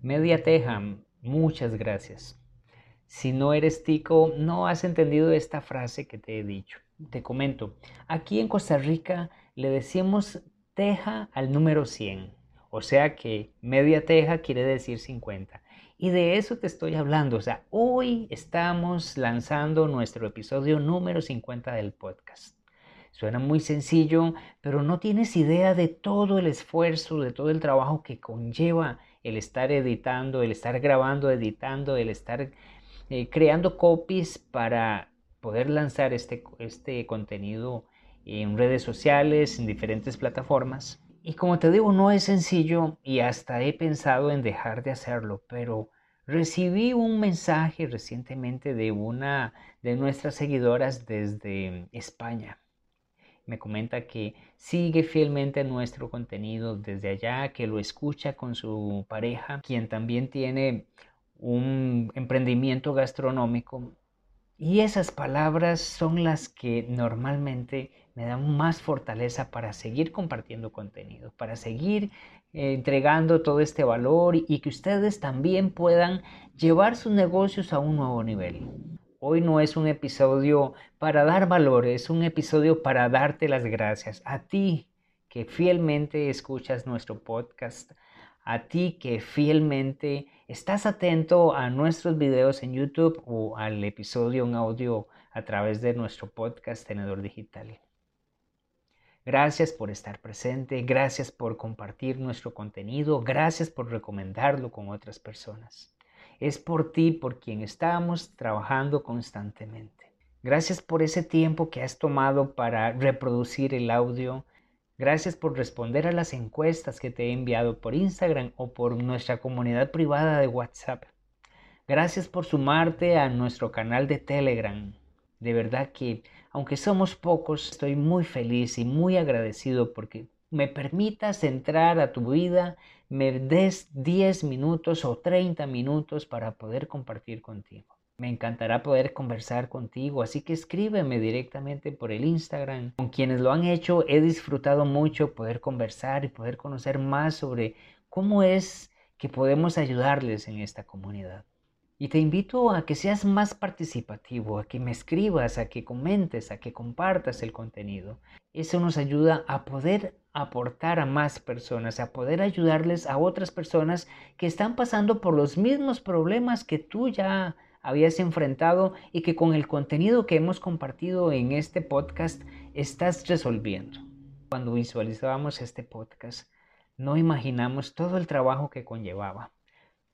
Media Teja, muchas gracias. Si no eres tico, no has entendido esta frase que te he dicho. Te comento, aquí en Costa Rica le decimos teja al número 100, o sea que media teja quiere decir 50. Y de eso te estoy hablando, o sea, hoy estamos lanzando nuestro episodio número 50 del podcast. Suena muy sencillo, pero no tienes idea de todo el esfuerzo, de todo el trabajo que conlleva el estar editando, el estar grabando, editando, el estar eh, creando copies para poder lanzar este, este contenido en redes sociales, en diferentes plataformas. Y como te digo, no es sencillo y hasta he pensado en dejar de hacerlo, pero recibí un mensaje recientemente de una de nuestras seguidoras desde España me comenta que sigue fielmente nuestro contenido desde allá, que lo escucha con su pareja, quien también tiene un emprendimiento gastronómico. Y esas palabras son las que normalmente me dan más fortaleza para seguir compartiendo contenido, para seguir eh, entregando todo este valor y que ustedes también puedan llevar sus negocios a un nuevo nivel. Hoy no es un episodio para dar valor, es un episodio para darte las gracias a ti que fielmente escuchas nuestro podcast, a ti que fielmente estás atento a nuestros videos en YouTube o al episodio en audio a través de nuestro podcast Tenedor Digital. Gracias por estar presente, gracias por compartir nuestro contenido, gracias por recomendarlo con otras personas. Es por ti por quien estamos trabajando constantemente. Gracias por ese tiempo que has tomado para reproducir el audio. Gracias por responder a las encuestas que te he enviado por Instagram o por nuestra comunidad privada de WhatsApp. Gracias por sumarte a nuestro canal de Telegram. De verdad que, aunque somos pocos, estoy muy feliz y muy agradecido porque me permitas entrar a tu vida me des 10 minutos o 30 minutos para poder compartir contigo. Me encantará poder conversar contigo, así que escríbeme directamente por el Instagram. Con quienes lo han hecho he disfrutado mucho poder conversar y poder conocer más sobre cómo es que podemos ayudarles en esta comunidad. Y te invito a que seas más participativo, a que me escribas, a que comentes, a que compartas el contenido. Eso nos ayuda a poder aportar a más personas, a poder ayudarles a otras personas que están pasando por los mismos problemas que tú ya habías enfrentado y que con el contenido que hemos compartido en este podcast estás resolviendo. Cuando visualizábamos este podcast, no imaginamos todo el trabajo que conllevaba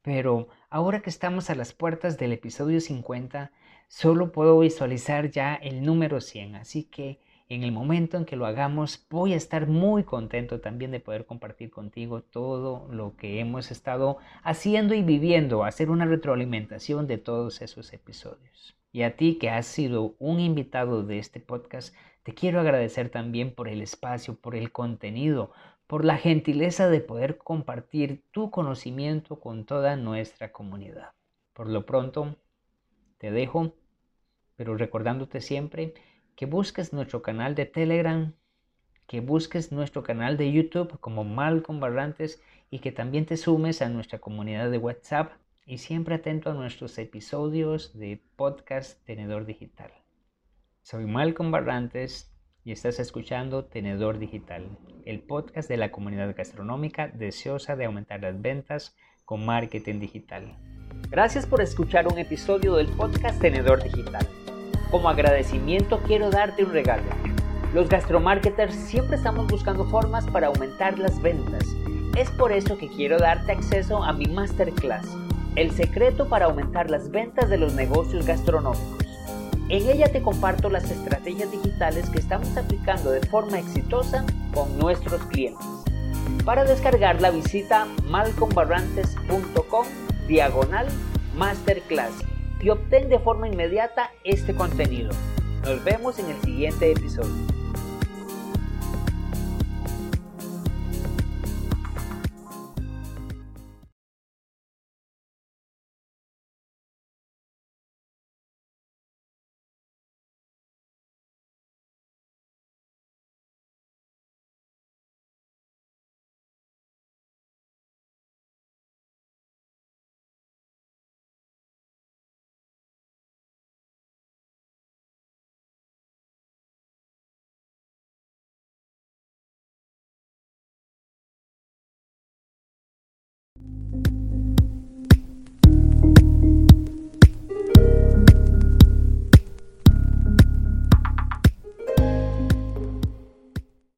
pero ahora que estamos a las puertas del episodio 50, solo puedo visualizar ya el número 100. Así que en el momento en que lo hagamos, voy a estar muy contento también de poder compartir contigo todo lo que hemos estado haciendo y viviendo, hacer una retroalimentación de todos esos episodios. Y a ti que has sido un invitado de este podcast, te quiero agradecer también por el espacio, por el contenido, por la gentileza de poder compartir tu conocimiento con toda nuestra comunidad. Por lo pronto, te dejo, pero recordándote siempre que busques nuestro canal de Telegram, que busques nuestro canal de YouTube como Malcolm Barrantes y que también te sumes a nuestra comunidad de WhatsApp y siempre atento a nuestros episodios de podcast Tenedor Digital. Soy Malcolm Barrantes y estás escuchando Tenedor Digital, el podcast de la comunidad gastronómica deseosa de aumentar las ventas con marketing digital. Gracias por escuchar un episodio del podcast Tenedor Digital. Como agradecimiento quiero darte un regalo. Los gastromarketers siempre estamos buscando formas para aumentar las ventas. Es por eso que quiero darte acceso a mi masterclass, El secreto para aumentar las ventas de los negocios gastronómicos. En ella te comparto las estrategias digitales que estamos aplicando de forma exitosa con nuestros clientes. Para descargarla visita malcombarrantes.com diagonal masterclass y obtén de forma inmediata este contenido. Nos vemos en el siguiente episodio.